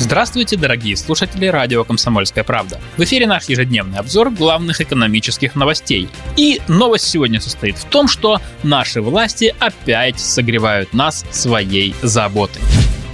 Здравствуйте, дорогие слушатели радио «Комсомольская правда». В эфире наш ежедневный обзор главных экономических новостей. И новость сегодня состоит в том, что наши власти опять согревают нас своей заботой.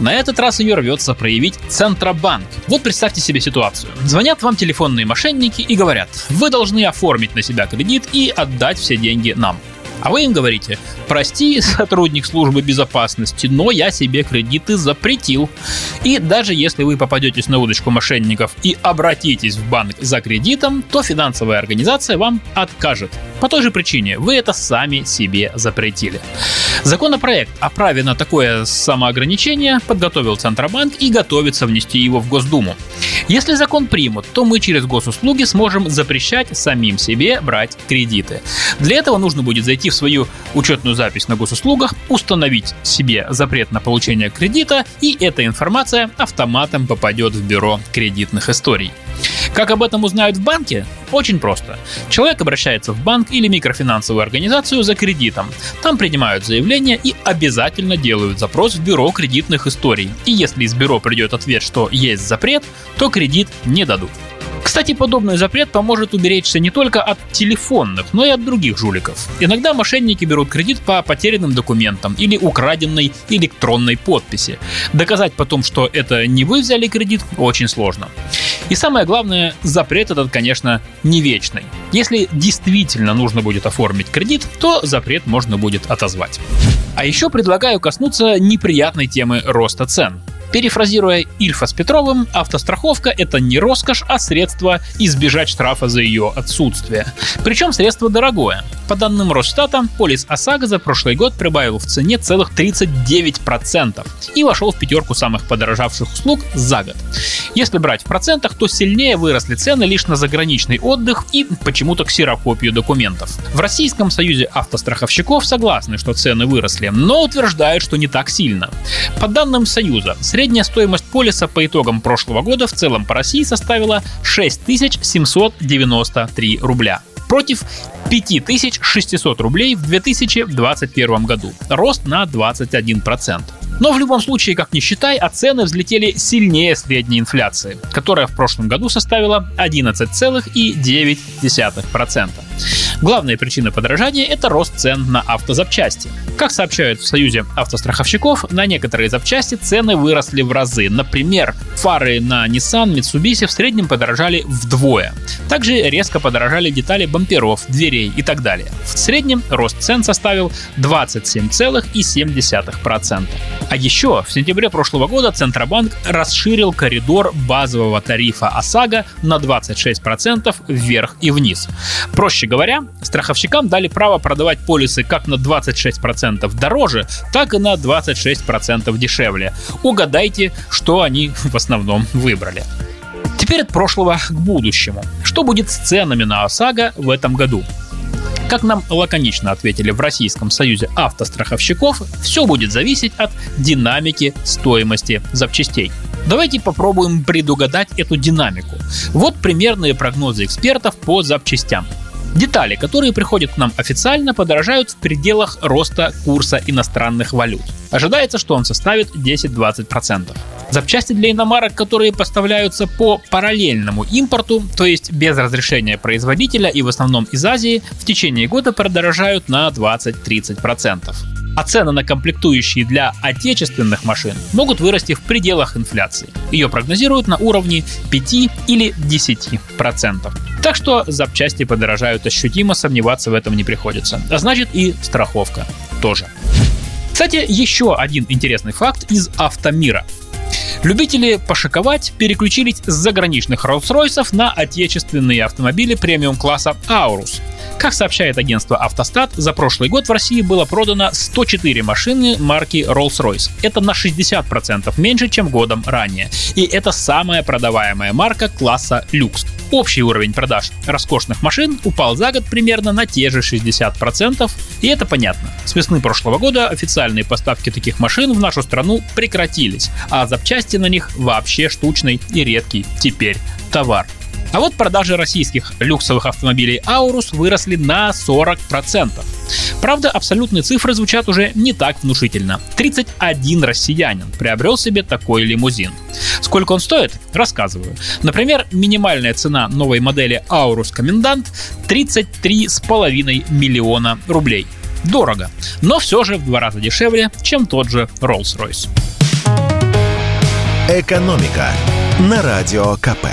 На этот раз ее рвется проявить Центробанк. Вот представьте себе ситуацию. Звонят вам телефонные мошенники и говорят, вы должны оформить на себя кредит и отдать все деньги нам. А вы им говорите, прости, сотрудник службы безопасности, но я себе кредиты запретил. И даже если вы попадетесь на удочку мошенников и обратитесь в банк за кредитом, то финансовая организация вам откажет. По той же причине, вы это сами себе запретили. Законопроект о праве на такое самоограничение подготовил Центробанк и готовится внести его в Госдуму. Если закон примут, то мы через госуслуги сможем запрещать самим себе брать кредиты. Для этого нужно будет зайти в свою учетную запись на госуслугах, установить себе запрет на получение кредита, и эта информация автоматом попадет в бюро кредитных историй. Как об этом узнают в банке? Очень просто. Человек обращается в банк или микрофинансовую организацию за кредитом. Там принимают заявление и обязательно делают запрос в бюро кредитных историй. И если из бюро придет ответ, что есть запрет, то кредит не дадут. Кстати, подобный запрет поможет уберечься не только от телефонных, но и от других жуликов. Иногда мошенники берут кредит по потерянным документам или украденной электронной подписи. Доказать потом, что это не вы взяли кредит, очень сложно. И самое главное, запрет этот, конечно, не вечный. Если действительно нужно будет оформить кредит, то запрет можно будет отозвать. А еще предлагаю коснуться неприятной темы роста цен. Перефразируя Ильфа с Петровым, автостраховка – это не роскошь, а средство избежать штрафа за ее отсутствие. Причем средство дорогое. По данным Росстата, полис ОСАГО за прошлый год прибавил в цене целых 39% и вошел в пятерку самых подорожавших услуг за год. Если брать в процентах, то сильнее выросли цены лишь на заграничный отдых и почему-то ксерокопию документов. В Российском союзе автостраховщиков согласны, что цены выросли, но утверждают, что не так сильно. По данным Союза, средняя стоимость полиса по итогам прошлого года в целом по России составила 6793 рубля против 5600 рублей в 2021 году. Рост на 21%. Но в любом случае, как ни считай, а цены взлетели сильнее средней инфляции, которая в прошлом году составила 11,9%. Главная причина подорожания – это рост цен на автозапчасти. Как сообщают в Союзе автостраховщиков, на некоторые запчасти цены выросли в разы. Например, фары на Nissan, Mitsubishi в среднем подорожали вдвое. Также резко подорожали детали бамперов, дверей и так далее. В среднем рост цен составил 27,7%. А еще в сентябре прошлого года Центробанк расширил коридор базового тарифа ОСАГО на 26% вверх и вниз. Проще говоря, страховщикам дали право продавать полисы как на 26% дороже, так и на 26% дешевле. Угадайте, что они в основном выбрали. Теперь от прошлого к будущему. Что будет с ценами на ОСАГО в этом году? Как нам лаконично ответили в Российском союзе автостраховщиков, все будет зависеть от динамики стоимости запчастей. Давайте попробуем предугадать эту динамику. Вот примерные прогнозы экспертов по запчастям. Детали, которые приходят к нам официально, подорожают в пределах роста курса иностранных валют. Ожидается, что он составит 10-20%. Запчасти для иномарок, которые поставляются по параллельному импорту, то есть без разрешения производителя и в основном из Азии, в течение года продорожают на 20-30% а цены на комплектующие для отечественных машин могут вырасти в пределах инфляции. Ее прогнозируют на уровне 5 или 10%. Так что запчасти подорожают ощутимо, сомневаться в этом не приходится. А значит и страховка тоже. Кстати, еще один интересный факт из автомира. Любители пошиковать переключились с заграничных Rolls-Royce на отечественные автомобили премиум-класса Aurus. Как сообщает агентство «Автостат», за прошлый год в России было продано 104 машины марки Rolls-Royce. Это на 60% меньше, чем годом ранее. И это самая продаваемая марка класса люкс. Общий уровень продаж роскошных машин упал за год примерно на те же 60%, и это понятно. С весны прошлого года официальные поставки таких машин в нашу страну прекратились, а запчасти на них вообще штучный и редкий теперь товар. А вот продажи российских люксовых автомобилей Аурус выросли на 40%. Правда, абсолютные цифры звучат уже не так внушительно. 31 россиянин приобрел себе такой лимузин. Сколько он стоит? Рассказываю. Например, минимальная цена новой модели Aurus Комендант 33,5 миллиона рублей. Дорого, но все же в два раза дешевле, чем тот же Rolls-Royce. Экономика на радио КП.